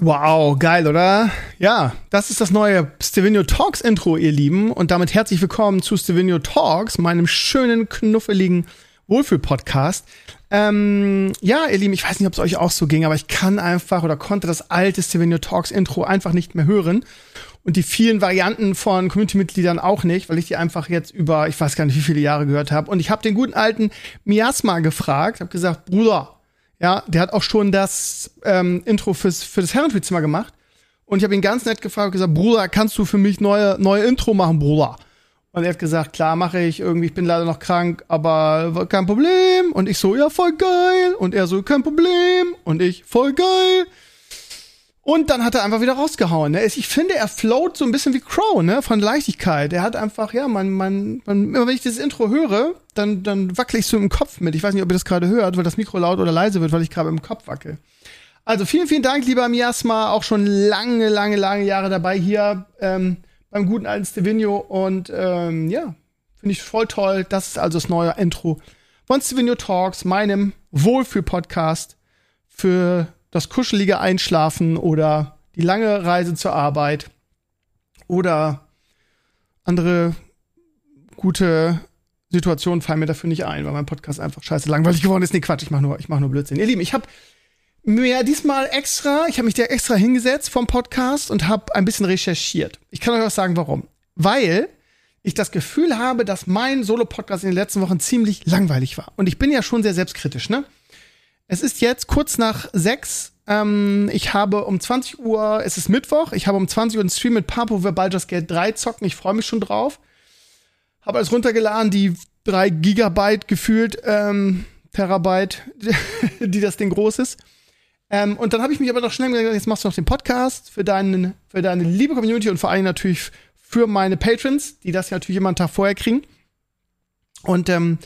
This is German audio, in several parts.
Wow, geil, oder? Ja, das ist das neue Stevenio Talks Intro, ihr Lieben. Und damit herzlich willkommen zu Stevenio Talks, meinem schönen, knuffeligen Wohlfühl-Podcast. Ähm, ja, ihr Lieben, ich weiß nicht, ob es euch auch so ging, aber ich kann einfach oder konnte das alte Stevenio Talks Intro einfach nicht mehr hören. Und die vielen Varianten von Community-Mitgliedern auch nicht, weil ich die einfach jetzt über, ich weiß gar nicht, wie viele Jahre gehört habe. Und ich habe den guten alten Miasma gefragt, habe gesagt, Bruder, ja, der hat auch schon das ähm, Intro fürs, für das Herrenspielzimmer gemacht. Und ich habe ihn ganz nett gefragt, gesagt, Bruder, kannst du für mich neue, neue Intro machen, Bruder? Und er hat gesagt, klar, mache ich. Irgendwie, ich bin leider noch krank, aber kein Problem. Und ich so, ja, voll geil. Und er so, kein Problem. Und ich, voll geil. Und dann hat er einfach wieder rausgehauen. Ne? Ich finde, er float so ein bisschen wie Crow, ne? Von Leichtigkeit. Er hat einfach, ja, man, man, man, immer wenn ich dieses Intro höre, dann, dann wackel ich so im Kopf mit. Ich weiß nicht, ob ihr das gerade hört, weil das Mikro laut oder leise wird, weil ich gerade im Kopf wackel. Also vielen, vielen Dank, lieber Miasma. Auch schon lange, lange, lange Jahre dabei hier ähm, beim guten alten Stevino. Und ähm, ja, finde ich voll toll. Das ist also das neue Intro von Stevino Talks, meinem Wohlfühl-Podcast für das kuschelige Einschlafen oder die lange Reise zur Arbeit oder andere gute Situationen fallen mir dafür nicht ein, weil mein Podcast einfach scheiße langweilig geworden ist. Nee, Quatsch, ich mach nur, mach nur Blödsinn. Ihr Lieben, ich habe mir diesmal extra, ich habe mich da extra hingesetzt vom Podcast und habe ein bisschen recherchiert. Ich kann euch auch sagen, warum. Weil ich das Gefühl habe, dass mein Solo-Podcast in den letzten Wochen ziemlich langweilig war. Und ich bin ja schon sehr selbstkritisch, ne? Es ist jetzt kurz nach sechs. Ähm, ich habe um 20 Uhr, es ist Mittwoch, ich habe um 20 Uhr einen Stream mit Papo, wo wir Baldur's Gate 3 zocken. Ich freue mich schon drauf. Habe alles runtergeladen, die drei Gigabyte gefühlt, ähm, Terabyte, die das Ding groß ist. Ähm, und dann habe ich mich aber noch schnell gesagt, jetzt machst du noch den Podcast für, deinen, für deine liebe Community und vor allem natürlich für meine Patrons, die das ja natürlich immer einen Tag vorher kriegen. Und ähm,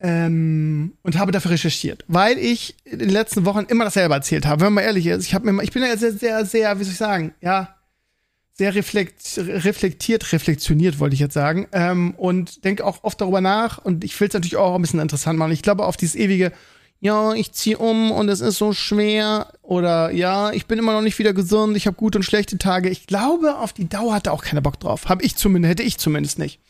ähm, und habe dafür recherchiert, weil ich in den letzten Wochen immer dasselbe erzählt habe. Wenn man ehrlich ist, ich habe mir, ich bin ja sehr, sehr, sehr, wie soll ich sagen, ja, sehr reflekt, reflektiert, reflektioniert, wollte ich jetzt sagen, ähm, und denke auch oft darüber nach. Und ich will es natürlich auch ein bisschen interessant machen. Ich glaube auf dieses ewige, ja, ich ziehe um und es ist so schwer oder ja, ich bin immer noch nicht wieder gesund, ich habe gute und schlechte Tage. Ich glaube, auf die Dauer hatte auch keiner Bock drauf. Habe ich zumindest, hätte ich zumindest nicht.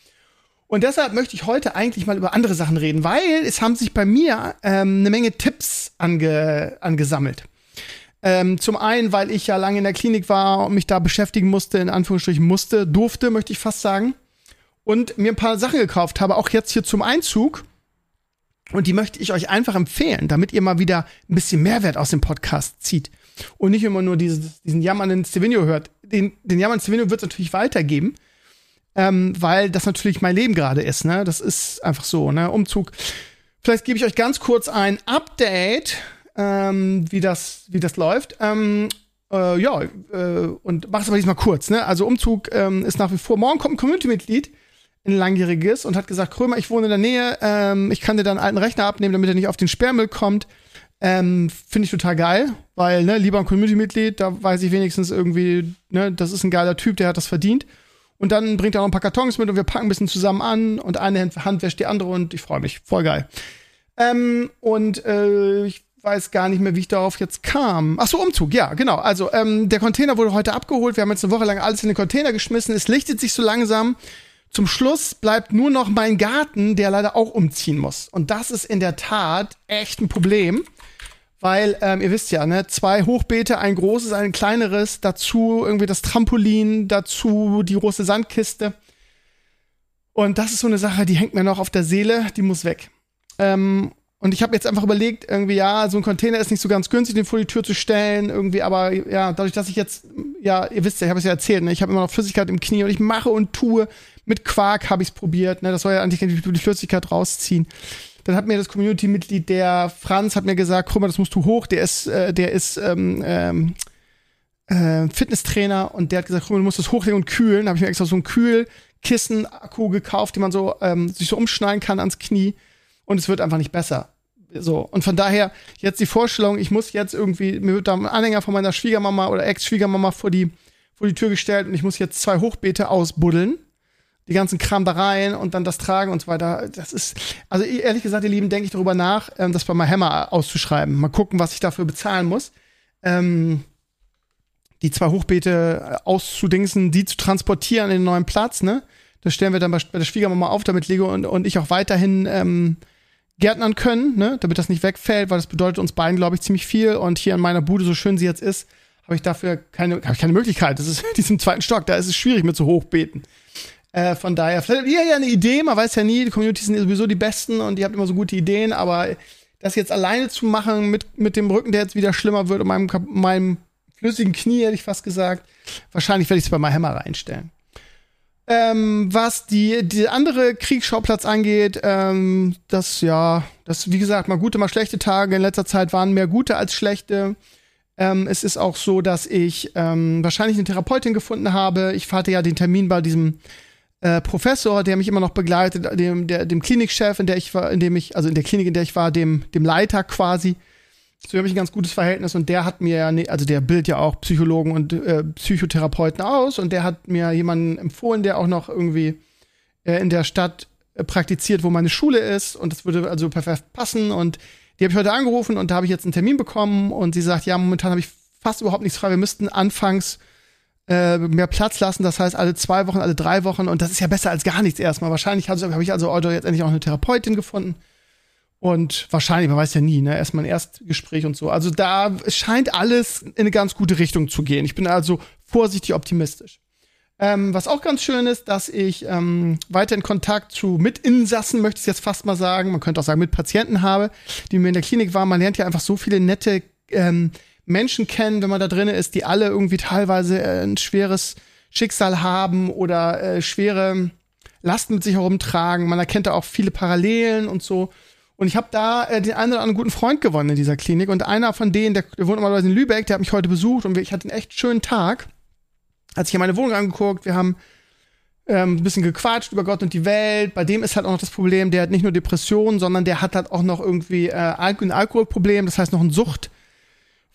Und deshalb möchte ich heute eigentlich mal über andere Sachen reden, weil es haben sich bei mir ähm, eine Menge Tipps ange angesammelt. Ähm, zum einen, weil ich ja lange in der Klinik war und mich da beschäftigen musste, in Anführungsstrichen musste, durfte, möchte ich fast sagen. Und mir ein paar Sachen gekauft habe, auch jetzt hier zum Einzug. Und die möchte ich euch einfach empfehlen, damit ihr mal wieder ein bisschen Mehrwert aus dem Podcast zieht. Und nicht immer nur dieses, diesen jammernden Stevenio hört. Den, den jammernden Stevenio wird es natürlich weitergeben ähm, weil das natürlich mein Leben gerade ist. Ne? Das ist einfach so, ne? Umzug. Vielleicht gebe ich euch ganz kurz ein Update, ähm, wie, das, wie das läuft. Ähm, äh, ja, äh, und mach es aber diesmal kurz. Ne? Also Umzug ähm, ist nach wie vor. Morgen kommt ein Community-Mitglied, ein langjähriges, und hat gesagt, Krömer, ich wohne in der Nähe, ähm, ich kann dir dann einen alten Rechner abnehmen, damit er nicht auf den Sperrmüll kommt. Ähm, Finde ich total geil, weil, ne, lieber ein Community-Mitglied, da weiß ich wenigstens irgendwie, ne, das ist ein geiler Typ, der hat das verdient. Und dann bringt er auch ein paar Kartons mit und wir packen ein bisschen zusammen an und eine Hand wäscht die andere und ich freue mich. Voll geil. Ähm, und äh, ich weiß gar nicht mehr, wie ich darauf jetzt kam. Ach so, Umzug, ja, genau. Also ähm, der Container wurde heute abgeholt. Wir haben jetzt eine Woche lang alles in den Container geschmissen. Es lichtet sich so langsam. Zum Schluss bleibt nur noch mein Garten, der leider auch umziehen muss. Und das ist in der Tat echt ein Problem weil ähm, ihr wisst ja, ne, zwei Hochbeete, ein großes, ein kleineres, dazu irgendwie das Trampolin, dazu die große Sandkiste. Und das ist so eine Sache, die hängt mir noch auf der Seele, die muss weg. Ähm, und ich habe jetzt einfach überlegt, irgendwie, ja, so ein Container ist nicht so ganz günstig, den vor die Tür zu stellen, irgendwie, aber ja, dadurch, dass ich jetzt, ja, ihr wisst ja, ich habe es ja erzählt, ne, ich habe immer noch Flüssigkeit im Knie und ich mache und tue. Mit Quark habe ich es probiert, ne, das soll ja eigentlich die Flüssigkeit rausziehen. Dann hat mir das Community-Mitglied, der Franz, hat mir gesagt, guck mal, das musst du hoch, der ist, äh, der ist, ähm, ähm, äh, Fitnesstrainer und der hat gesagt, du musst das hochlegen und kühlen. Da habe ich mir extra so ein Kühlkissen-Akku gekauft, die man so ähm, sich so umschneiden kann ans Knie und es wird einfach nicht besser. So, und von daher jetzt die Vorstellung, ich muss jetzt irgendwie, mir wird da ein Anhänger von meiner Schwiegermama oder Ex-Schwiegermama vor die, vor die Tür gestellt und ich muss jetzt zwei Hochbeete ausbuddeln, die ganzen Kram da rein und dann das tragen und so weiter. Das ist, also ehrlich gesagt, ihr Lieben, denke ich darüber nach, ähm, das bei My Hammer auszuschreiben. Mal gucken, was ich dafür bezahlen muss. Ähm, die zwei Hochbeete auszudingsen, die zu transportieren in den neuen Platz, ne? Das stellen wir dann bei, bei der Schwiegermama auf, damit Lego und, und ich auch weiterhin ähm, gärtnern können, ne, damit das nicht wegfällt, weil das bedeutet uns beiden, glaube ich, ziemlich viel. Und hier in meiner Bude, so schön sie jetzt ist, habe ich dafür keine, hab ich keine Möglichkeit. Das ist in diesem zweiten Stock, da ist es schwierig mit so Hochbeeten. Äh, von daher, vielleicht habt ihr ja eine Idee, man weiß ja nie, die Communities sind sowieso die besten und ihr habt immer so gute Ideen, aber das jetzt alleine zu machen mit, mit dem Rücken, der jetzt wieder schlimmer wird und meinem, meinem flüssigen Knie, hätte ich fast gesagt, wahrscheinlich werde ich es bei meinem Hammer reinstellen. Ähm, was die, die andere Kriegsschauplatz angeht, ähm, das ja, das wie gesagt, mal gute, mal schlechte Tage. In letzter Zeit waren mehr gute als schlechte. Ähm, es ist auch so, dass ich ähm, wahrscheinlich eine Therapeutin gefunden habe. Ich hatte ja den Termin bei diesem äh, Professor, der mich immer noch begleitet, dem, der, dem Klinikchef, in der ich war, in dem ich, also in der Klinik, in der ich war, dem, dem Leiter quasi. Zu habe ich ein ganz gutes Verhältnis und der hat mir, also der bildet ja auch Psychologen und äh, Psychotherapeuten aus und der hat mir jemanden empfohlen, der auch noch irgendwie äh, in der Stadt äh, praktiziert, wo meine Schule ist und das würde also perfekt passen und die habe ich heute angerufen und da habe ich jetzt einen Termin bekommen und sie sagt, ja, momentan habe ich fast überhaupt nichts frei. Wir müssten anfangs äh, mehr Platz lassen, das heißt alle zwei Wochen, alle drei Wochen und das ist ja besser als gar nichts erstmal. Wahrscheinlich habe hab ich also heute jetzt endlich auch eine Therapeutin gefunden und wahrscheinlich, man weiß ja nie, ne, erstmal ein Erstgespräch und so. Also da scheint alles in eine ganz gute Richtung zu gehen. Ich bin also vorsichtig optimistisch. Ähm, was auch ganz schön ist, dass ich ähm, weiter in Kontakt zu Mitinsassen, möchte ich jetzt fast mal sagen, man könnte auch sagen mit Patienten habe, die mir in der Klinik waren. Man lernt ja einfach so viele nette ähm, Menschen kennen, wenn man da drin ist, die alle irgendwie teilweise äh, ein schweres Schicksal haben oder äh, schwere Lasten mit sich herumtragen. Man erkennt da auch viele Parallelen und so. Und ich habe da äh, den einen oder anderen guten Freund gewonnen in dieser Klinik. Und einer von denen, der, der wohnt normalerweise in Lübeck, der hat mich heute besucht und ich hatte einen echt schönen Tag. Hat sich hier meine Wohnung angeguckt, wir haben ähm, ein bisschen gequatscht über Gott und die Welt. Bei dem ist halt auch noch das Problem, der hat nicht nur Depressionen, sondern der hat halt auch noch irgendwie äh, ein Alkoholproblem, das heißt noch ein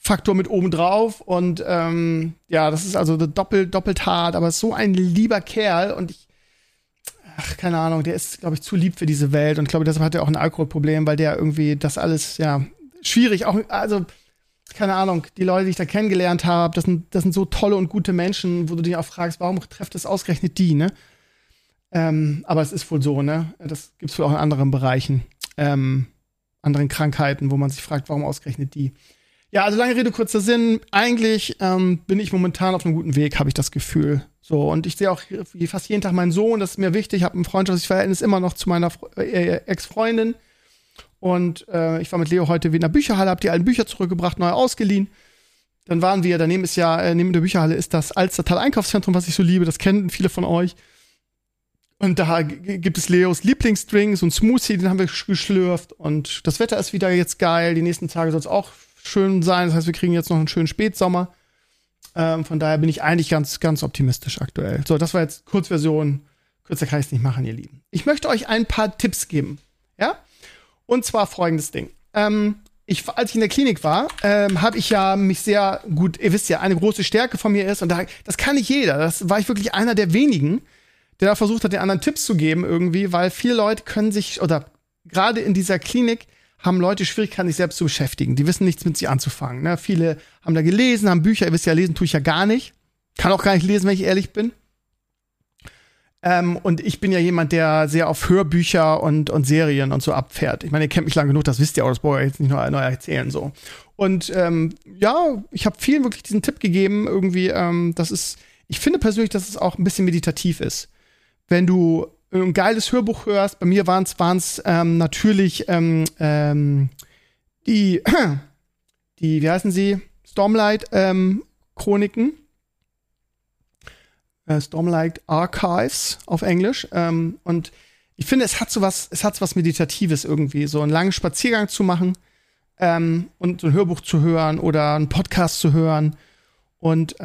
Suchtfaktor mit oben drauf. Und ähm, ja, das ist also doppelt, doppelt hart, aber so ein lieber Kerl und ich ach, keine Ahnung, der ist, glaube ich, zu lieb für diese Welt und glaube, deshalb hat er auch ein Alkoholproblem, weil der irgendwie das alles, ja, schwierig, auch, also, keine Ahnung, die Leute, die ich da kennengelernt habe, das sind, das sind so tolle und gute Menschen, wo du dich auch fragst, warum trefft es ausgerechnet die, ne? Ähm, aber es ist wohl so, ne? Das gibt es wohl auch in anderen Bereichen, ähm, anderen Krankheiten, wo man sich fragt, warum ausgerechnet die. Ja, also lange Rede, kurzer Sinn. Eigentlich ähm, bin ich momentan auf einem guten Weg, habe ich das Gefühl. So, und ich sehe auch fast jeden Tag meinen Sohn, das ist mir wichtig. Ich habe ein freundschaftliches Verhältnis immer noch zu meiner äh, Ex-Freundin. Und äh, ich war mit Leo heute wie in der Bücherhalle, habe die alten Bücher zurückgebracht, neu ausgeliehen. Dann waren wir, daneben ist ja, äh, neben der Bücherhalle ist das Alstertal Einkaufszentrum, was ich so liebe, das kennen viele von euch. Und da gibt es Leos Lieblingsdrink, so ein Smoothie, den haben wir geschlürft. Und das Wetter ist wieder jetzt geil. Die nächsten Tage soll es auch schön sein. Das heißt, wir kriegen jetzt noch einen schönen Spätsommer. Ähm, von daher bin ich eigentlich ganz, ganz optimistisch aktuell. So, das war jetzt Kurzversion. Kürzer kann ich es nicht machen, ihr Lieben. Ich möchte euch ein paar Tipps geben. Ja? Und zwar folgendes Ding. Ähm, ich, als ich in der Klinik war, ähm, habe ich ja mich sehr gut, ihr wisst ja, eine große Stärke von mir ist, und da, das kann nicht jeder. Das war ich wirklich einer der wenigen, der da versucht hat, den anderen Tipps zu geben irgendwie, weil viele Leute können sich, oder gerade in dieser Klinik, haben Leute Schwierigkeiten, sich selbst zu beschäftigen. Die wissen nichts mit sich anzufangen. Ne? Viele haben da gelesen, haben Bücher. Ihr wisst ja, lesen tue ich ja gar nicht. Kann auch gar nicht lesen, wenn ich ehrlich bin. Ähm, und ich bin ja jemand, der sehr auf Hörbücher und, und Serien und so abfährt. Ich meine, ihr kennt mich lang genug, das wisst ihr auch, das brauche ich jetzt nicht neu, erzählen. so. Und ähm, ja, ich habe vielen wirklich diesen Tipp gegeben, irgendwie, ähm, das ist, ich finde persönlich, dass es auch ein bisschen meditativ ist. Wenn du ein geiles Hörbuch hörst, bei mir waren es ähm, natürlich ähm, ähm, die, die, wie heißen sie? Stormlight ähm. Äh, Stormlight Archives auf Englisch. Ähm, und ich finde, es hat so was, es hat so was Meditatives irgendwie, so einen langen Spaziergang zu machen ähm, und so ein Hörbuch zu hören oder einen Podcast zu hören Und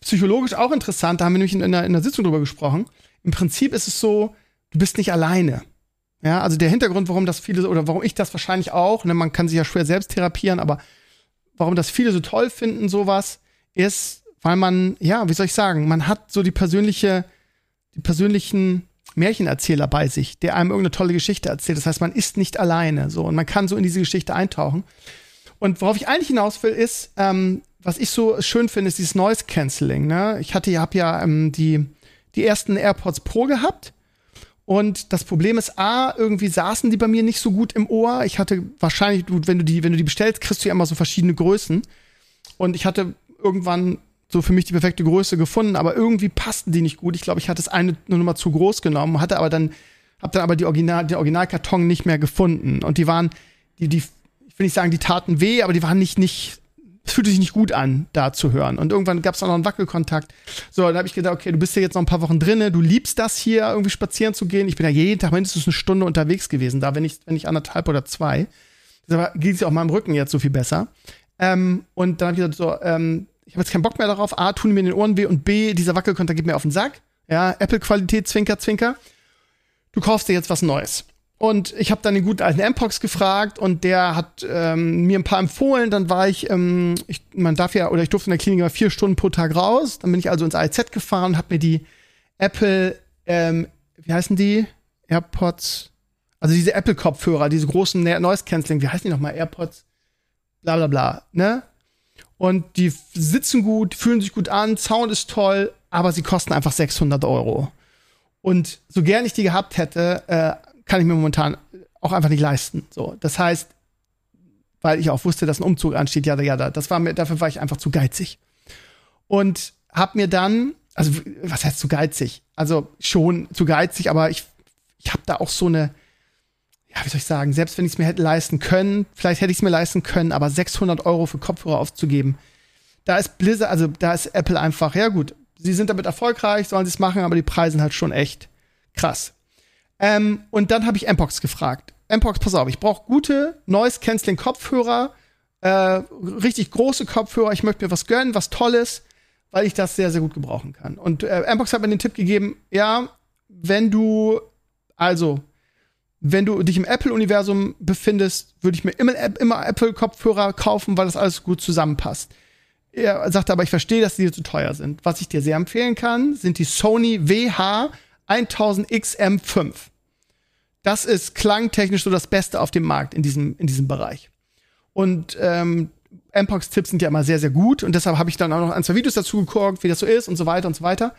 psychologisch auch interessant, da haben wir nämlich in, in, einer, in einer Sitzung drüber gesprochen. Im Prinzip ist es so, du bist nicht alleine. Ja, also der Hintergrund, warum das viele oder warum ich das wahrscheinlich auch, ne, man kann sich ja schwer selbst therapieren, aber warum das viele so toll finden, sowas, ist, weil man, ja, wie soll ich sagen, man hat so die persönliche, die persönlichen Märchenerzähler bei sich, der einem irgendeine tolle Geschichte erzählt. Das heißt, man ist nicht alleine, so, und man kann so in diese Geschichte eintauchen. Und worauf ich eigentlich hinaus will, ist, ähm, was ich so schön finde, ist dieses Noise Cancelling. Ne? Ich hatte, habe ja ähm, die die ersten AirPods Pro gehabt und das Problem ist, A, irgendwie saßen die bei mir nicht so gut im Ohr. Ich hatte wahrscheinlich, wenn du die, wenn du die bestellst, kriegst du ja immer so verschiedene Größen. Und ich hatte irgendwann so für mich die perfekte Größe gefunden, aber irgendwie passten die nicht gut. Ich glaube, ich hatte das eine mal zu groß genommen, hatte aber dann, hab dann aber die Original, den Originalkarton nicht mehr gefunden. Und die waren, die, die, ich will nicht sagen, die taten weh, aber die waren nicht, nicht es fühlte sich nicht gut an, da zu hören. Und irgendwann gab es auch noch einen Wackelkontakt. So, dann habe ich gedacht, okay, du bist ja jetzt noch ein paar Wochen drinne, du liebst das hier, irgendwie spazieren zu gehen. Ich bin ja jeden Tag mindestens eine Stunde unterwegs gewesen, da, wenn nicht, wenn nicht anderthalb oder zwei. Deshalb geht es ja auch meinem Rücken jetzt so viel besser. Ähm, und dann habe ich gesagt, so, ähm, ich habe jetzt keinen Bock mehr darauf. A, tun mir in den Ohren weh und B, dieser Wackelkontakt geht mir auf den Sack. Ja, Apple-Qualität, Zwinker, Zwinker. Du kaufst dir jetzt was Neues. Und ich habe dann den guten alten Mpox gefragt und der hat ähm, mir ein paar empfohlen. Dann war ich, ähm, ich, man darf ja, oder ich durfte in der Klinik immer vier Stunden pro Tag raus. Dann bin ich also ins AIZ gefahren und habe mir die Apple, ähm, wie heißen die? AirPods, also diese Apple-Kopfhörer, diese großen Noise Cancelling, wie heißen die nochmal? AirPods, bla bla bla, ne? Und die sitzen gut, fühlen sich gut an, Sound ist toll, aber sie kosten einfach 600 Euro. Und so gern ich die gehabt hätte, äh, kann ich mir momentan auch einfach nicht leisten. So, das heißt, weil ich auch wusste, dass ein Umzug ansteht, ja, ja, das war mir, dafür war ich einfach zu geizig. Und hab mir dann, also was heißt zu geizig? Also schon zu geizig, aber ich, ich habe da auch so eine, ja, wie soll ich sagen, selbst wenn ich es mir hätte leisten können, vielleicht hätte ich es mir leisten können, aber 600 Euro für Kopfhörer aufzugeben, da ist Blizzard, also da ist Apple einfach, ja gut, sie sind damit erfolgreich, sollen sie es machen, aber die Preise sind halt schon echt krass. Ähm, und dann habe ich Mpox gefragt. Mpox, pass auf, ich brauche gute Noise-Canceling-Kopfhörer, äh, richtig große Kopfhörer. Ich möchte mir was gönnen, was Tolles, weil ich das sehr, sehr gut gebrauchen kann. Und äh, Mpox hat mir den Tipp gegeben, ja, wenn du, also, wenn du dich im Apple-Universum befindest, würde ich mir immer, immer Apple-Kopfhörer kaufen, weil das alles gut zusammenpasst. Er sagte aber, ich verstehe, dass die zu teuer sind. Was ich dir sehr empfehlen kann, sind die Sony WH 1000 XM5. Das ist klangtechnisch so das Beste auf dem Markt in diesem, in diesem Bereich. Und ähm, Mpox-Tipps sind ja immer sehr, sehr gut. Und deshalb habe ich dann auch noch ein, zwei Videos dazu geguckt, wie das so ist und so weiter und so weiter.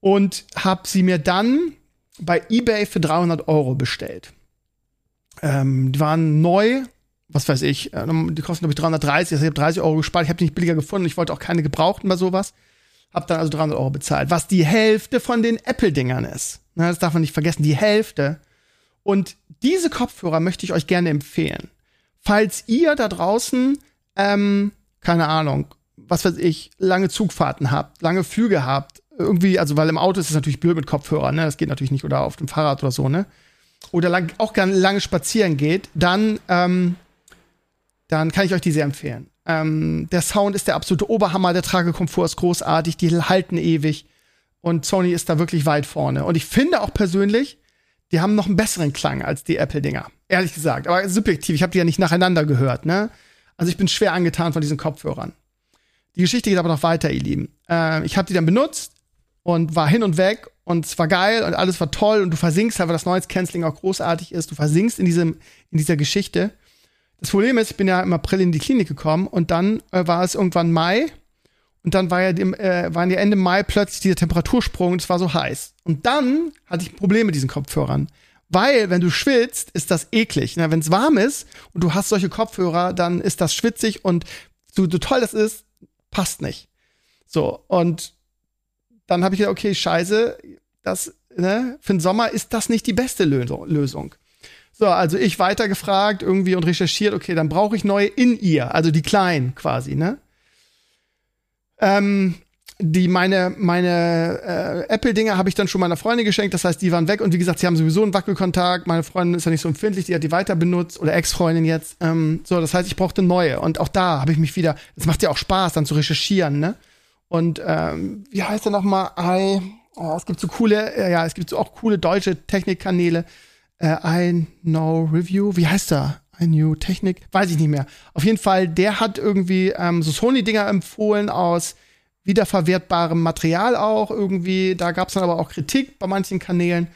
Und habe sie mir dann bei eBay für 300 Euro bestellt. Ähm, die waren neu, was weiß ich, äh, die kosten, glaube ich, 330. Also ich habe 30 Euro gespart. Ich habe die nicht billiger gefunden. Ich wollte auch keine gebrauchten bei sowas. Hab dann also 300 Euro bezahlt, was die Hälfte von den Apple-Dingern ist. das darf man nicht vergessen, die Hälfte. Und diese Kopfhörer möchte ich euch gerne empfehlen. Falls ihr da draußen, ähm, keine Ahnung, was weiß ich, lange Zugfahrten habt, lange Flüge habt, irgendwie, also weil im Auto ist es natürlich blöd mit Kopfhörern, ne? Das geht natürlich nicht, oder auf dem Fahrrad oder so, ne? Oder lang, auch gerne lange spazieren geht, dann, ähm, dann kann ich euch die sehr empfehlen. Ähm, der Sound ist der absolute Oberhammer, der Tragekomfort ist großartig, die halten ewig. Und Sony ist da wirklich weit vorne. Und ich finde auch persönlich, die haben noch einen besseren Klang als die Apple-Dinger. Ehrlich gesagt. Aber subjektiv, ich habe die ja nicht nacheinander gehört, ne? Also ich bin schwer angetan von diesen Kopfhörern. Die Geschichte geht aber noch weiter, ihr Lieben. Äh, ich habe die dann benutzt und war hin und weg und es war geil und alles war toll und du versinkst halt, weil das Noise Canceling auch großartig ist. Du versinkst in diesem, in dieser Geschichte. Das Problem ist, ich bin ja im April in die Klinik gekommen und dann äh, war es irgendwann Mai und dann war ja dem, äh, waren ja Ende Mai plötzlich dieser Temperatursprung und es war so heiß. Und dann hatte ich Probleme mit diesen Kopfhörern. Weil, wenn du schwitzt, ist das eklig. Wenn es warm ist und du hast solche Kopfhörer, dann ist das schwitzig und so, so toll das ist, passt nicht. So, und dann habe ich gedacht, okay, scheiße, das, ne, für den Sommer ist das nicht die beste Lösung. So, also ich weitergefragt irgendwie und recherchiert, okay, dann brauche ich neue in ihr, also die kleinen quasi, ne? Ähm, die meine, meine äh, Apple-Dinger habe ich dann schon meiner Freundin geschenkt. Das heißt, die waren weg. Und wie gesagt, sie haben sowieso einen Wackelkontakt. Meine Freundin ist ja nicht so empfindlich, die hat die weiter benutzt. Oder Ex-Freundin jetzt. Ähm, so, das heißt, ich brauchte neue. Und auch da habe ich mich wieder. Es macht ja auch Spaß, dann zu recherchieren, ne? Und ähm, wie heißt der nochmal? I, oh, es gibt so coole, äh, ja, es gibt so auch coole deutsche Technikkanäle. Äh, I Know Review. Wie heißt der? I New Technik? Weiß ich nicht mehr. Auf jeden Fall, der hat irgendwie ähm, so Sony-Dinger empfohlen aus wiederverwertbarem Material auch irgendwie. Da gab es dann aber auch Kritik bei manchen Kanälen.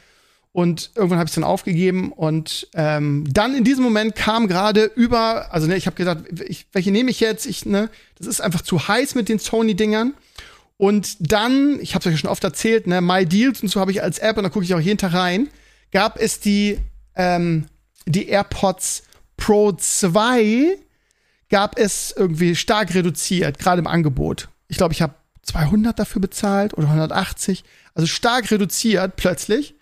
Und irgendwann habe ich es dann aufgegeben. Und ähm, dann in diesem Moment kam gerade über, also ne, ich habe gesagt, ich, welche nehme ich jetzt? Ich, ne, das ist einfach zu heiß mit den Sony-Dingern. Und dann, ich habe es euch schon oft erzählt, ne, My Deals und so habe ich als App und da gucke ich auch jeden Tag rein, gab es die, ähm, die AirPods Pro 2, gab es irgendwie stark reduziert, gerade im Angebot. Ich glaube, ich habe 200 dafür bezahlt oder 180. Also stark reduziert plötzlich.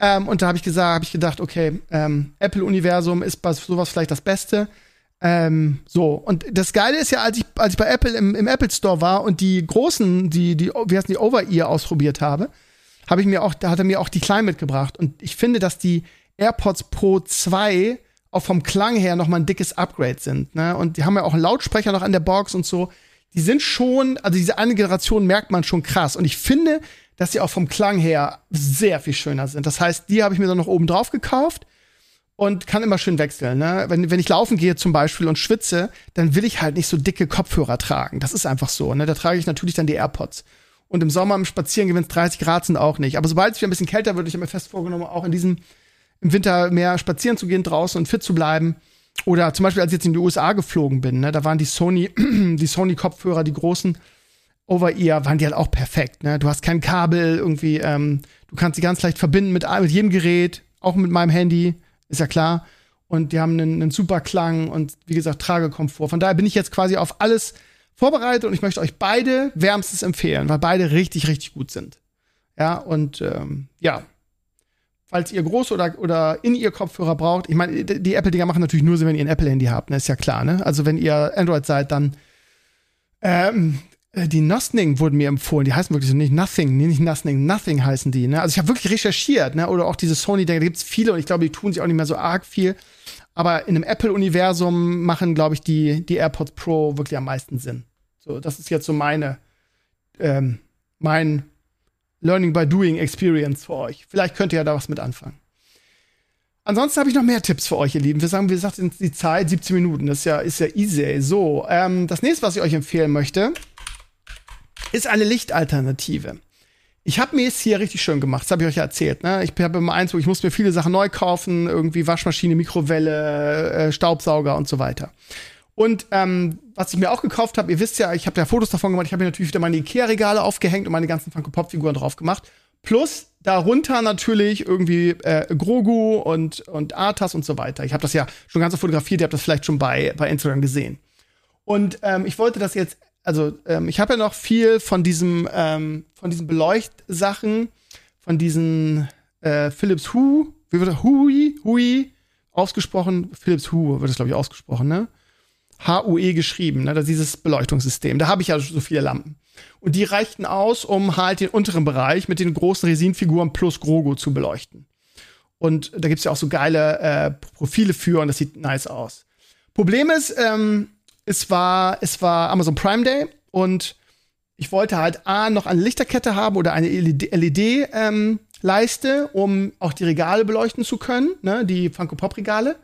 Ähm, und da habe ich gesagt, habe ich gedacht, okay, ähm, Apple-Universum ist bei sowas vielleicht das Beste. Ähm, so, und das Geile ist ja, als ich, als ich bei Apple im, im Apple Store war und die großen, die, die, wie heißt die, Over-Ear ausprobiert habe, habe ich mir auch, da hat er mir auch die kleinen mitgebracht. Und ich finde, dass die AirPods Pro 2 auch vom Klang her noch mal ein dickes Upgrade sind. Ne? Und die haben ja auch einen Lautsprecher noch an der Box und so die sind schon, also diese eine Generation merkt man schon krass. Und ich finde, dass sie auch vom Klang her sehr viel schöner sind. Das heißt, die habe ich mir dann noch oben drauf gekauft und kann immer schön wechseln. Ne? Wenn, wenn ich laufen gehe zum Beispiel und schwitze, dann will ich halt nicht so dicke Kopfhörer tragen. Das ist einfach so. Ne? Da trage ich natürlich dann die AirPods. Und im Sommer im Spazieren, wenn es 30 Grad sind, auch nicht. Aber sobald es wieder ein bisschen kälter wird, ich habe mir fest vorgenommen, auch in diesem im Winter mehr spazieren zu gehen draußen und fit zu bleiben. Oder zum Beispiel, als ich jetzt in die USA geflogen bin, ne, da waren die Sony, die Sony-Kopfhörer, die großen Over-Ear, waren die halt auch perfekt. Ne? Du hast kein Kabel irgendwie, ähm, du kannst sie ganz leicht verbinden mit, mit jedem Gerät, auch mit meinem Handy, ist ja klar. Und die haben einen, einen super Klang und wie gesagt, Tragekomfort. Von daher bin ich jetzt quasi auf alles vorbereitet und ich möchte euch beide wärmstens empfehlen, weil beide richtig, richtig gut sind. Ja, und ähm, ja, falls ihr groß oder, oder in ihr Kopfhörer braucht. Ich meine, die Apple-Dinger machen natürlich nur Sinn, wenn ihr ein Apple-Handy habt, ne? Ist ja klar, ne? Also wenn ihr Android seid, dann ähm, äh, die Nothing wurden mir empfohlen. Die heißen wirklich so nicht Nothing, nicht Nothing, Nothing heißen die, ne? Also ich habe wirklich recherchiert, ne? Oder auch diese Sony-Dinger, da gibt's viele und ich glaube, die tun sich auch nicht mehr so arg viel. Aber in einem Apple-Universum machen, glaube ich, die, die AirPods Pro wirklich am meisten Sinn. So, das ist jetzt so meine, ähm, mein Learning by Doing Experience für euch. Vielleicht könnt ihr ja da was mit anfangen. Ansonsten habe ich noch mehr Tipps für euch, ihr Lieben. Wir sagen, wir sagten die Zeit 17 Minuten. Das ist ja, ist ja easy. So, ähm, das nächste, was ich euch empfehlen möchte, ist eine Lichtalternative. Ich habe mir es hier richtig schön gemacht. Das habe ich euch ja erzählt. Ne? Ich habe immer eins, wo ich muss mir viele Sachen neu kaufen, irgendwie Waschmaschine, Mikrowelle, äh, Staubsauger und so weiter. Und ähm, was ich mir auch gekauft habe, ihr wisst ja, ich habe ja Fotos davon gemacht, ich habe mir natürlich wieder meine Ikea-Regale aufgehängt und meine ganzen Funko-Pop-Figuren drauf gemacht. Plus darunter natürlich irgendwie äh, Grogu und, und Arthas und so weiter. Ich habe das ja schon ganz so fotografiert, ihr habt das vielleicht schon bei, bei Instagram gesehen. Und ähm, ich wollte das jetzt, also ähm, ich habe ja noch viel von diesem, ähm, von diesen Beleuchtsachen, von diesen äh, Philips Hue, wie wird das? Hui, Hui, ausgesprochen, Philips Hue wird das, glaube ich, ausgesprochen, ne? HUE geschrieben, ne? Das ist dieses Beleuchtungssystem. Da habe ich ja so viele Lampen. Und die reichten aus, um halt den unteren Bereich mit den großen Resinfiguren plus Grogo zu beleuchten. Und da gibt's ja auch so geile äh, Profile für und das sieht nice aus. Problem ist, ähm, es war, es war Amazon Prime Day und ich wollte halt A, noch eine Lichterkette haben oder eine LED-Leiste, ähm, um auch die Regale beleuchten zu können, ne, die Funko Pop Regale.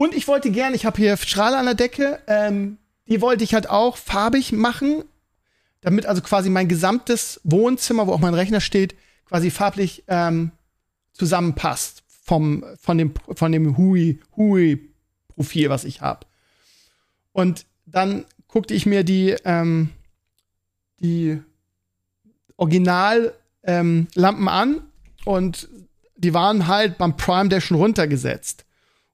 Und ich wollte gerne, ich habe hier Strahler an der Decke, ähm, die wollte ich halt auch farbig machen, damit also quasi mein gesamtes Wohnzimmer, wo auch mein Rechner steht, quasi farblich ähm, zusammenpasst vom von dem von dem Hui Hui Profil, was ich habe. Und dann guckte ich mir die ähm, die Original ähm, an und die waren halt beim Prime Day schon runtergesetzt.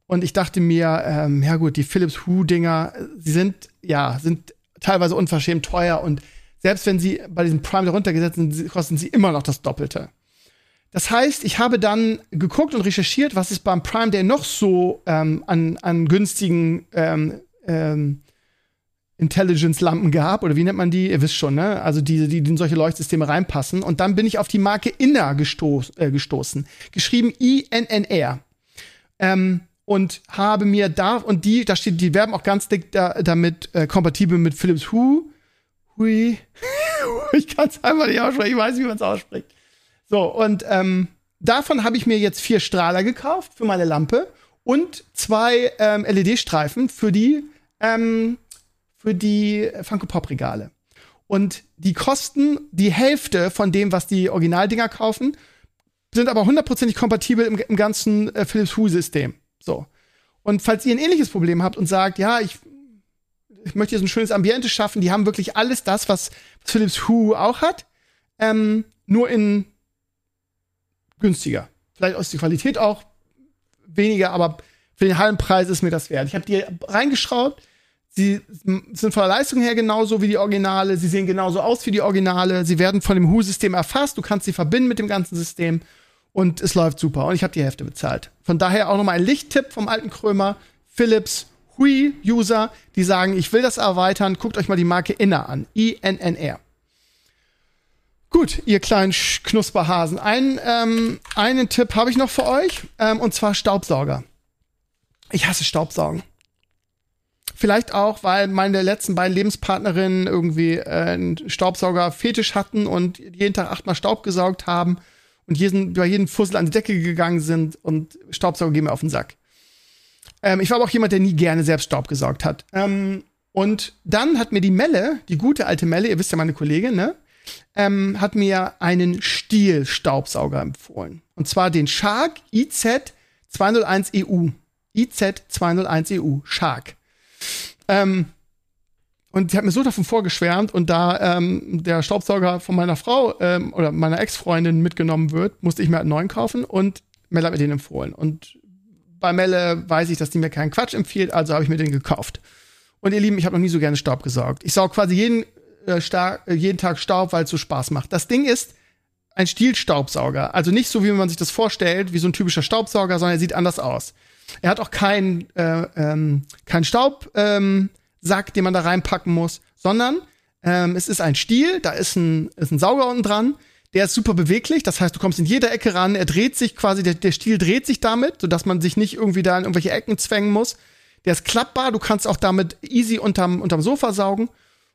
Und ich dachte mir, ähm, ja gut, die Philips Hue-Dinger, sie sind, ja, sind teilweise unverschämt teuer und selbst wenn sie bei diesem Prime runtergesetzt sind, kosten sie immer noch das Doppelte. Das heißt, ich habe dann geguckt und recherchiert, was es beim Prime Day noch so ähm, an, an günstigen ähm, ähm, Intelligence-Lampen gab, oder wie nennt man die? Ihr wisst schon, ne? Also diese, die, in solche Leuchtsysteme reinpassen. Und dann bin ich auf die Marke Inner gestoß, äh, gestoßen. Geschrieben I-N-N-R. Ähm, und habe mir da, und die, da steht, die werben auch ganz dick da, damit äh, kompatibel mit Philips Hue. Hui. ich kann es einfach nicht aussprechen, ich weiß, wie man es ausspricht. So, und ähm, davon habe ich mir jetzt vier Strahler gekauft für meine Lampe und zwei ähm, LED-Streifen für die ähm, für die Funko Pop Regale. Und die kosten die Hälfte von dem, was die Originaldinger kaufen, sind aber hundertprozentig kompatibel im, im ganzen äh, Philips Hue System. So. Und falls ihr ein ähnliches Problem habt und sagt, ja, ich, ich möchte hier so ein schönes Ambiente schaffen, die haben wirklich alles das, was, Philips Hue auch hat, ähm, nur in günstiger. Vielleicht ist die Qualität auch weniger, aber für den halben Preis ist mir das wert. Ich habe die reingeschraubt, Sie sind von der Leistung her genauso wie die Originale. Sie sehen genauso aus wie die Originale. Sie werden von dem Hu-System erfasst. Du kannst sie verbinden mit dem ganzen System. Und es läuft super. Und ich habe die Hälfte bezahlt. Von daher auch nochmal ein Lichttipp vom alten Krömer. Philips Hui-User, die sagen, ich will das erweitern. Guckt euch mal die Marke Inner an. I-N-N-R. Gut, ihr kleinen Knusperhasen. Ein, ähm, einen Tipp habe ich noch für euch. Ähm, und zwar Staubsauger. Ich hasse Staubsaugen. Vielleicht auch, weil meine letzten beiden Lebenspartnerinnen irgendwie äh, einen Staubsauger-Fetisch hatten und jeden Tag achtmal Staub gesaugt haben und jeden, bei jedem Fussel an die Decke gegangen sind und Staubsauger gehen mir auf den Sack. Ähm, ich war aber auch jemand, der nie gerne selbst Staub gesaugt hat. Ähm, und dann hat mir die Melle, die gute alte Melle, ihr wisst ja meine Kollegin, ne? Ähm, hat mir einen Stiel-Staubsauger empfohlen. Und zwar den Shark IZ 201 EU. IZ 201 EU. Shark. Ähm, und sie hat mir so davon vorgeschwärmt und da ähm, der Staubsauger von meiner Frau ähm, oder meiner Ex-Freundin mitgenommen wird, musste ich mir einen neuen kaufen und Melle hat mir den empfohlen. Und bei Melle weiß ich, dass die mir keinen Quatsch empfiehlt, also habe ich mir den gekauft. Und ihr Lieben, ich habe noch nie so gerne Staub gesaugt. Ich saug quasi jeden, äh, äh, jeden Tag Staub, weil es so Spaß macht. Das Ding ist ein Stielstaubsauger. Also nicht so, wie man sich das vorstellt, wie so ein typischer Staubsauger, sondern er sieht anders aus. Er hat auch keinen äh, ähm, kein Staubsack, ähm, den man da reinpacken muss, sondern ähm, es ist ein Stiel, da ist ein, ist ein Sauger unten dran, der ist super beweglich, das heißt, du kommst in jeder Ecke ran, er dreht sich quasi, der, der Stiel dreht sich damit, sodass man sich nicht irgendwie da in irgendwelche Ecken zwängen muss. Der ist klappbar, du kannst auch damit easy unterm, unterm Sofa saugen.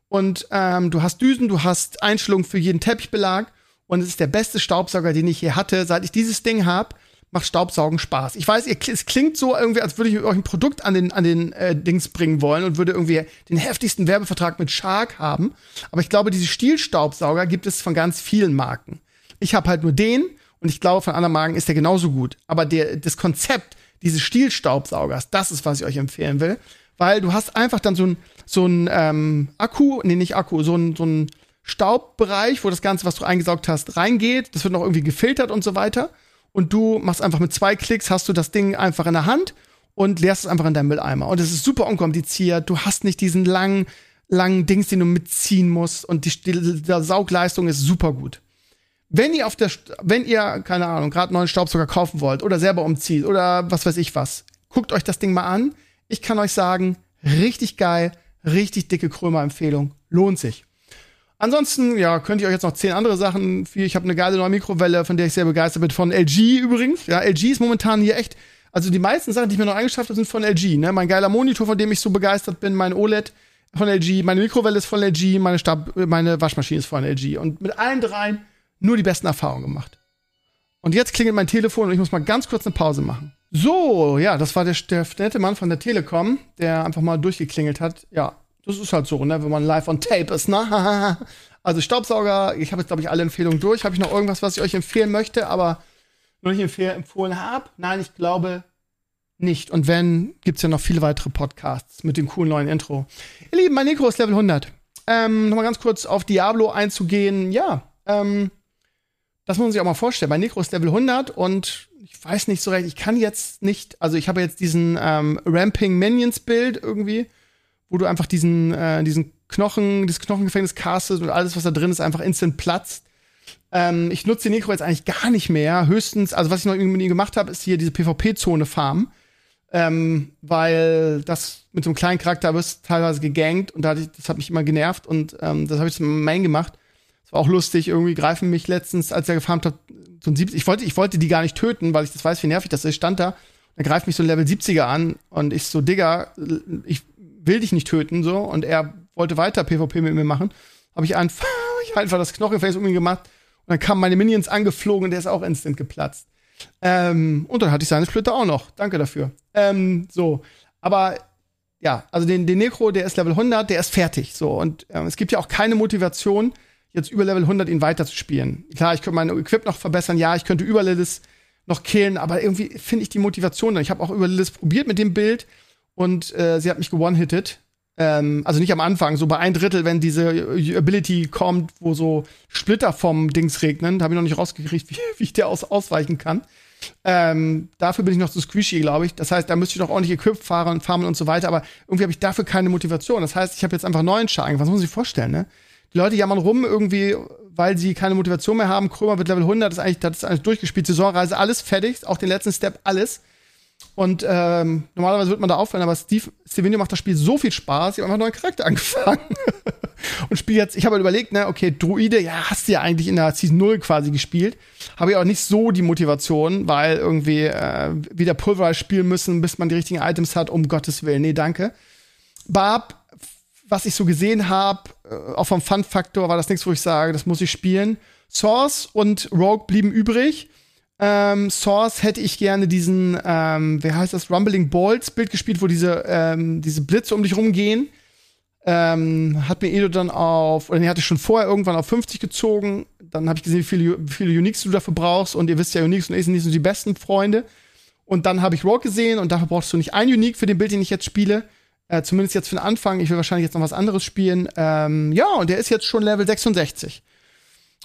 Und ähm, du hast Düsen, du hast Einstellungen für jeden Teppichbelag. Und es ist der beste Staubsauger, den ich hier hatte. Seit ich dieses Ding habe, macht Staubsaugen Spaß. Ich weiß, es klingt so irgendwie, als würde ich euch ein Produkt an den, an den äh, Dings bringen wollen und würde irgendwie den heftigsten Werbevertrag mit Shark haben. Aber ich glaube, diese Stielstaubsauger gibt es von ganz vielen Marken. Ich habe halt nur den und ich glaube, von anderen Marken ist der genauso gut. Aber der, das Konzept dieses Stielstaubsaugers, das ist, was ich euch empfehlen will. Weil du hast einfach dann so ein, so ein ähm, Akku, nee, nicht Akku, so ein, so ein Staubbereich, wo das Ganze, was du eingesaugt hast, reingeht. Das wird noch irgendwie gefiltert und so weiter und du machst einfach mit zwei Klicks, hast du das Ding einfach in der Hand und leerst es einfach in deinen Mülleimer. Und es ist super unkompliziert. Du hast nicht diesen langen, langen Dings, den du mitziehen musst und die, die, die Saugleistung ist super gut. Wenn ihr auf der, wenn ihr, keine Ahnung, gerade neuen Staubsauger kaufen wollt oder selber umzieht oder was weiß ich was, guckt euch das Ding mal an. Ich kann euch sagen, richtig geil, richtig dicke Krömer-Empfehlung. Lohnt sich. Ansonsten, ja, könnte ich euch jetzt noch zehn andere Sachen. Ich habe eine geile neue Mikrowelle, von der ich sehr begeistert bin, von LG übrigens. Ja, LG ist momentan hier echt. Also die meisten Sachen, die ich mir noch eingeschafft habe, sind von LG. Ne? Mein geiler Monitor, von dem ich so begeistert bin, mein OLED von LG, meine Mikrowelle ist von LG, meine, Stab meine Waschmaschine ist von LG. Und mit allen dreien nur die besten Erfahrungen gemacht. Und jetzt klingelt mein Telefon und ich muss mal ganz kurz eine Pause machen. So, ja, das war der, der nette Mann von der Telekom, der einfach mal durchgeklingelt hat. Ja, das ist halt so, ne, wenn man live on tape ist, ne? Also Staubsauger, ich habe jetzt, glaube ich, alle Empfehlungen durch. Habe ich noch irgendwas, was ich euch empfehlen möchte, aber noch nicht empfohlen habe? Nein, ich glaube nicht. Und wenn, gibt's ja noch viele weitere Podcasts mit dem coolen neuen Intro. Ihr Lieben, mein Mikro ist Level 100. Ähm, Nochmal ganz kurz auf Diablo einzugehen. Ja, ähm, das muss man sich auch mal vorstellen. Mein Mikro ist Level 100 und ich weiß nicht so recht, ich kann jetzt nicht, also ich habe jetzt diesen ähm, Ramping Minions Bild irgendwie wo du einfach diesen, äh, diesen Knochen, dieses Knochengefängnis castest und alles, was da drin ist, einfach instant platzt. Ähm, ich nutze den Necro jetzt eigentlich gar nicht mehr. Höchstens, also was ich noch irgendwie gemacht habe, ist hier diese PvP-Zone-Farm. Ähm, weil das mit so einem kleinen Charakter wirst teilweise gegankt und da ich, das hat mich immer genervt und ähm, das habe ich zum Main gemacht. Das war auch lustig, irgendwie greifen mich letztens, als er gefarmt hat, so ein 70, ich wollte, ich wollte die gar nicht töten, weil ich das weiß, wie nervig das ist, stand da, dann greift mich so ein Level 70er an und ich so, Digga, ich will dich nicht töten, so, und er wollte weiter PvP mit mir machen, habe ich einfach, ich einfach das Knochenface um ihn gemacht und dann kamen meine Minions angeflogen und der ist auch instant geplatzt. Ähm, und dann hatte ich seine Splitter auch noch. Danke dafür. Ähm, so. Aber ja, also den, den Necro, der ist Level 100, der ist fertig. So. Und ähm, es gibt ja auch keine Motivation, jetzt über Level 100 ihn weiterzuspielen. Klar, ich könnte mein Equip noch verbessern. Ja, ich könnte über Lilith noch killen, aber irgendwie finde ich die Motivation. Ich habe auch über Lilith probiert mit dem Bild und äh, sie hat mich gewonnen-hittet. Ähm, also nicht am Anfang, so bei ein Drittel, wenn diese Ability kommt, wo so Splitter vom Dings regnen. Da habe ich noch nicht rausgekriegt, wie, wie ich der aus ausweichen kann. Ähm, dafür bin ich noch zu squishy, glaube ich. Das heißt, da müsste ich noch ordentlich Equip fahren, farmen und so weiter. Aber irgendwie habe ich dafür keine Motivation. Das heißt, ich habe jetzt einfach neuen Schaden. Was muss man sich vorstellen, ne? Die Leute jammern rum irgendwie, weil sie keine Motivation mehr haben. Krömer wird Level 100, das ist eigentlich, das ist eigentlich durchgespielt. Saisonreise, alles fertig. Auch den letzten Step, alles. Und ähm, normalerweise wird man da aufhören, aber Steve Stevenio macht das Spiel so viel Spaß, ich habe einfach einen neuen Charakter angefangen. und spiele jetzt, ich habe halt überlegt, ne, okay, Druide, ja, hast du ja eigentlich in der Season 0 quasi gespielt. Habe ich auch nicht so die Motivation, weil irgendwie äh, wieder Pulverize spielen müssen, bis man die richtigen Items hat, um Gottes Willen. Nee, danke. Barb, was ich so gesehen habe, äh, auch vom Fun-Faktor war das nichts, wo ich sage, das muss ich spielen. Source und Rogue blieben übrig ähm, Source hätte ich gerne diesen, ähm, wie heißt das, Rumbling Balls Bild gespielt, wo diese, ähm, diese Blitze um dich rumgehen. Ähm, hat mir Edo dann auf, oder nee, hatte ich schon vorher irgendwann auf 50 gezogen. Dann habe ich gesehen, wie viele, wie viele Uniques du dafür brauchst. Und ihr wisst ja, Uniques und Ace sind nicht so die besten Freunde. Und dann habe ich Rogue gesehen und dafür brauchst du nicht ein Unique für den Bild, den ich jetzt spiele. Äh, zumindest jetzt für den Anfang. Ich will wahrscheinlich jetzt noch was anderes spielen. Ähm, ja, und der ist jetzt schon Level 66.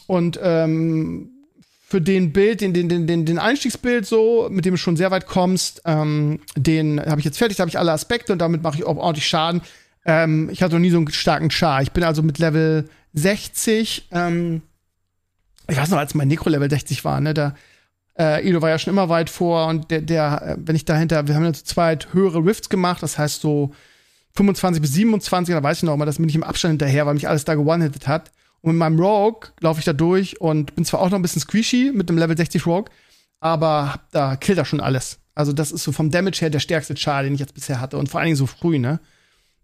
Und ähm, für den Bild, den, den, den, den Einstiegsbild so, mit dem du schon sehr weit kommst, ähm, den habe ich jetzt fertig, da habe ich alle Aspekte und damit mache ich auch ordentlich Schaden. Ähm, ich hatte noch nie so einen starken Char. Ich bin also mit Level 60, ähm, ich weiß noch, als mein Necro-Level 60 war, ne, da äh, Ido war ja schon immer weit vor und der, der, äh, wenn ich dahinter, wir haben ja zu zweit höhere Rifts gemacht, das heißt so 25 bis 27, da weiß ich noch mal, das bin ich im Abstand hinterher, weil mich alles da gewonnen hat. Und mit meinem Rogue laufe ich da durch und bin zwar auch noch ein bisschen squishy mit dem Level 60 Rogue, aber da killt er schon alles. Also, das ist so vom Damage her der stärkste Char, den ich jetzt bisher hatte. Und vor allen Dingen so früh, ne?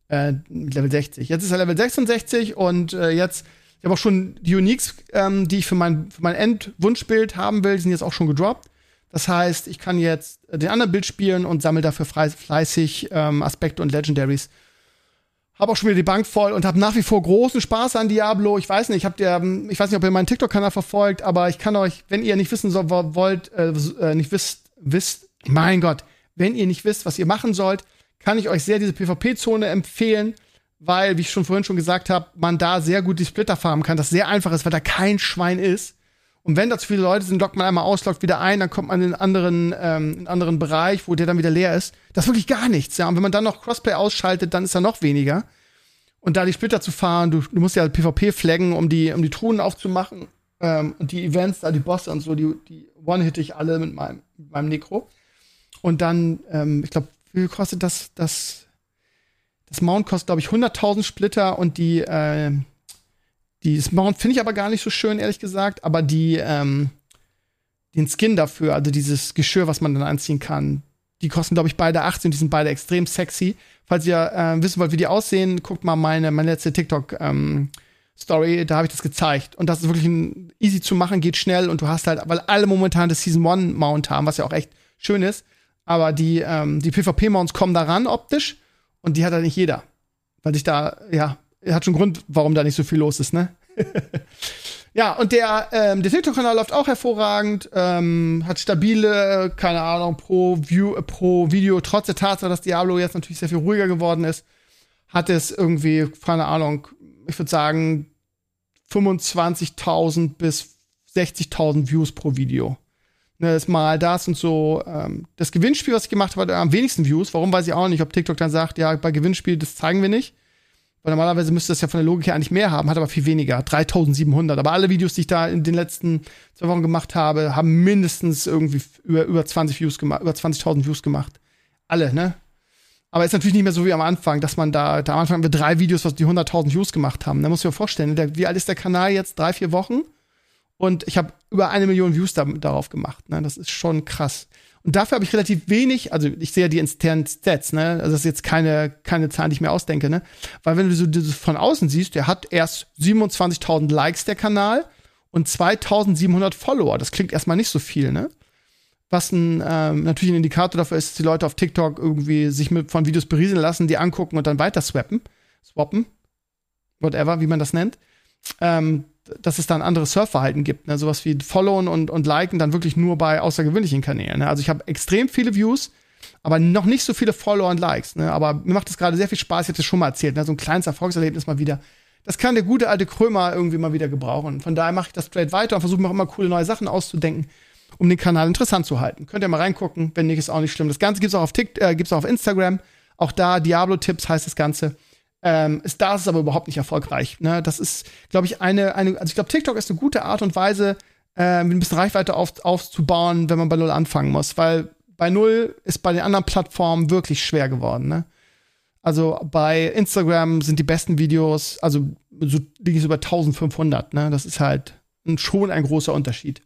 Äh, Level 60. Jetzt ist er Level 66 und äh, jetzt, ich habe auch schon die Uniques, ähm, die ich für mein, für mein Endwunschbild haben will, die sind jetzt auch schon gedroppt. Das heißt, ich kann jetzt den anderen Bild spielen und sammle dafür fleißig ähm, Aspekte und Legendaries habe auch schon wieder die Bank voll und habe nach wie vor großen Spaß an Diablo. Ich weiß nicht, habt ihr, ich weiß nicht, ob ihr meinen TikTok-Kanal verfolgt, aber ich kann euch, wenn ihr nicht wissen so, wollt, äh, äh, nicht wisst, wisst, mein Gott, wenn ihr nicht wisst, was ihr machen sollt, kann ich euch sehr diese PvP-Zone empfehlen, weil, wie ich schon vorhin schon gesagt habe, man da sehr gut die Splitter farmen kann, das sehr einfach ist, weil da kein Schwein ist. Und wenn da zu viele Leute sind, lockt man einmal aus, lockt wieder ein, dann kommt man in einen anderen, ähm, in einen anderen Bereich, wo der dann wieder leer ist. Das ist wirklich gar nichts, ja. Und wenn man dann noch Crossplay ausschaltet, dann ist da noch weniger. Und da die Splitter zu fahren, du, du musst ja PvP flaggen, um die, um die Truhen aufzumachen. Ähm, und die Events, da die Bosse und so, die, die one-hitte ich alle mit meinem, mit meinem Necro. Und dann, ähm, ich glaube, wie kostet das? Das, das Mount kostet, glaube ich, 100.000 Splitter und die, äh, die Mount finde ich aber gar nicht so schön, ehrlich gesagt. Aber die, ähm, den Skin dafür, also dieses Geschirr, was man dann anziehen kann, die kosten, glaube ich, beide 18 die sind beide extrem sexy. Falls ihr äh, wissen wollt, wie die aussehen, guckt mal meine, meine letzte TikTok ähm, da habe ich das gezeigt. Und das ist wirklich ein, easy zu machen, geht schnell und du hast halt, weil alle momentan das Season 1 Mount haben, was ja auch echt schön ist. Aber die, ähm, die PvP-Mounts kommen daran optisch und die hat halt nicht jeder. Weil sich da, ja, hat schon Grund, warum da nicht so viel los ist, ne? ja, und der, ähm, der TikTok-Kanal läuft auch hervorragend, ähm, hat stabile, keine Ahnung, pro View, äh, pro Video, trotz der Tatsache, dass Diablo jetzt natürlich sehr viel ruhiger geworden ist, hat es irgendwie, keine Ahnung, ich würde sagen, 25.000 bis 60.000 Views pro Video. Ne, ist mal das und so. Ähm, das Gewinnspiel, was ich gemacht habe, hat am wenigsten Views. Warum weiß ich auch nicht, ob TikTok dann sagt, ja, bei Gewinnspiel, das zeigen wir nicht. Weil normalerweise müsste das ja von der Logik her eigentlich mehr haben, hat aber viel weniger. 3700. Aber alle Videos, die ich da in den letzten zwei Wochen gemacht habe, haben mindestens irgendwie über, über 20 Views gemacht, über 20.000 Views gemacht. alle, ne? Aber ist natürlich nicht mehr so wie am Anfang, dass man da, da am Anfang haben wir drei Videos, was die 100.000 Views gemacht haben. Da muss ich mir vorstellen, der, wie alt ist der Kanal jetzt? Drei, vier Wochen? Und ich habe über eine Million Views da, darauf gemacht. Ne? Das ist schon krass. Und dafür habe ich relativ wenig, also ich sehe ja die internen Stats, ne? Also das ist jetzt keine, keine Zahlen, die ich mir ausdenke, ne? Weil wenn du so von außen siehst, der hat erst 27.000 Likes, der Kanal, und 2.700 Follower. Das klingt erstmal nicht so viel, ne? Was ein, ähm, natürlich ein Indikator dafür ist, dass die Leute auf TikTok irgendwie sich mit, von Videos berieseln lassen, die angucken und dann weiter swappen, swappen, whatever, wie man das nennt. Ähm, dass es da ein anderes Surfverhalten gibt. Ne? Sowas wie Followen und, und Liken dann wirklich nur bei außergewöhnlichen Kanälen. Ne? Also ich habe extrem viele Views, aber noch nicht so viele Follower und Likes. Ne? Aber mir macht es gerade sehr viel Spaß, ich habe das schon mal erzählt, ne? so ein kleines Erfolgserlebnis mal wieder. Das kann der gute alte Krömer irgendwie mal wieder gebrauchen. Von daher mache ich das straight weiter und versuche mir auch immer coole neue Sachen auszudenken, um den Kanal interessant zu halten. Könnt ihr mal reingucken, wenn nicht, ist auch nicht schlimm. Das Ganze gibt's auch äh, auch auf Instagram. Auch da Diablo-Tipps heißt das Ganze. Ähm, ist, da ist es aber überhaupt nicht erfolgreich. Ne? Das ist, glaube ich, eine, eine, also ich glaube, TikTok ist eine gute Art und Weise, äh, ein bisschen Reichweite auf, aufzubauen, wenn man bei Null anfangen muss, weil bei Null ist bei den anderen Plattformen wirklich schwer geworden. Ne? Also bei Instagram sind die besten Videos, also so liegen es über 1500. Ne? Das ist halt ein, schon ein großer Unterschied.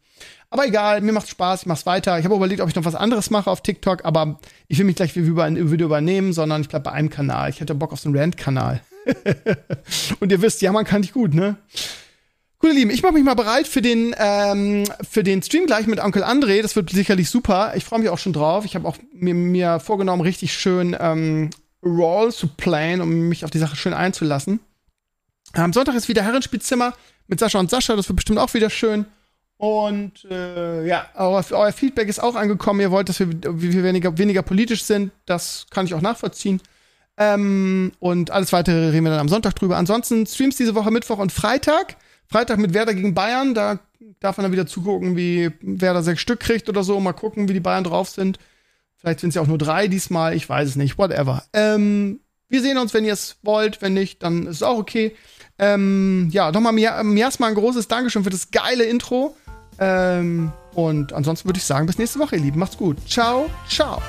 Aber egal, mir macht Spaß, ich mach's weiter. Ich habe überlegt, ob ich noch was anderes mache auf TikTok, aber ich will mich gleich wie über ein Video übernehmen, sondern ich bleib bei einem Kanal. Ich hätte Bock auf so einen Rant-Kanal. Und ihr wisst, ja, man kann nicht gut, ne? Gut, ihr Lieben, ich mache mich mal bereit für den, ähm, für den Stream gleich mit Onkel André. Das wird sicherlich super. Ich freue mich auch schon drauf. Ich habe auch mir, mir vorgenommen, richtig schön ähm, Roll zu playen, um mich auf die Sache schön einzulassen. Am Sonntag ist wieder Herrenspielzimmer mit Sascha und Sascha. Das wird bestimmt auch wieder schön. Und äh, ja, euer, euer, Feedback ist auch angekommen. Ihr wollt, dass wir, wir weniger, weniger politisch sind. Das kann ich auch nachvollziehen. Ähm, und alles weitere reden wir dann am Sonntag drüber. Ansonsten Streams diese Woche Mittwoch und Freitag. Freitag mit Werder gegen Bayern. Da darf man dann wieder zugucken, wie Werder sechs Stück kriegt oder so. Mal gucken, wie die Bayern drauf sind. Vielleicht sind es ja auch nur drei diesmal. Ich weiß es nicht. Whatever. Ähm, wir sehen uns, wenn ihr es wollt. Wenn nicht, dann ist es auch okay. Ähm, ja, nochmal mir, mir erstmal ein großes Dankeschön für das geile Intro. Ähm, und ansonsten würde ich sagen, bis nächste Woche, ihr Lieben. Macht's gut. Ciao, ciao.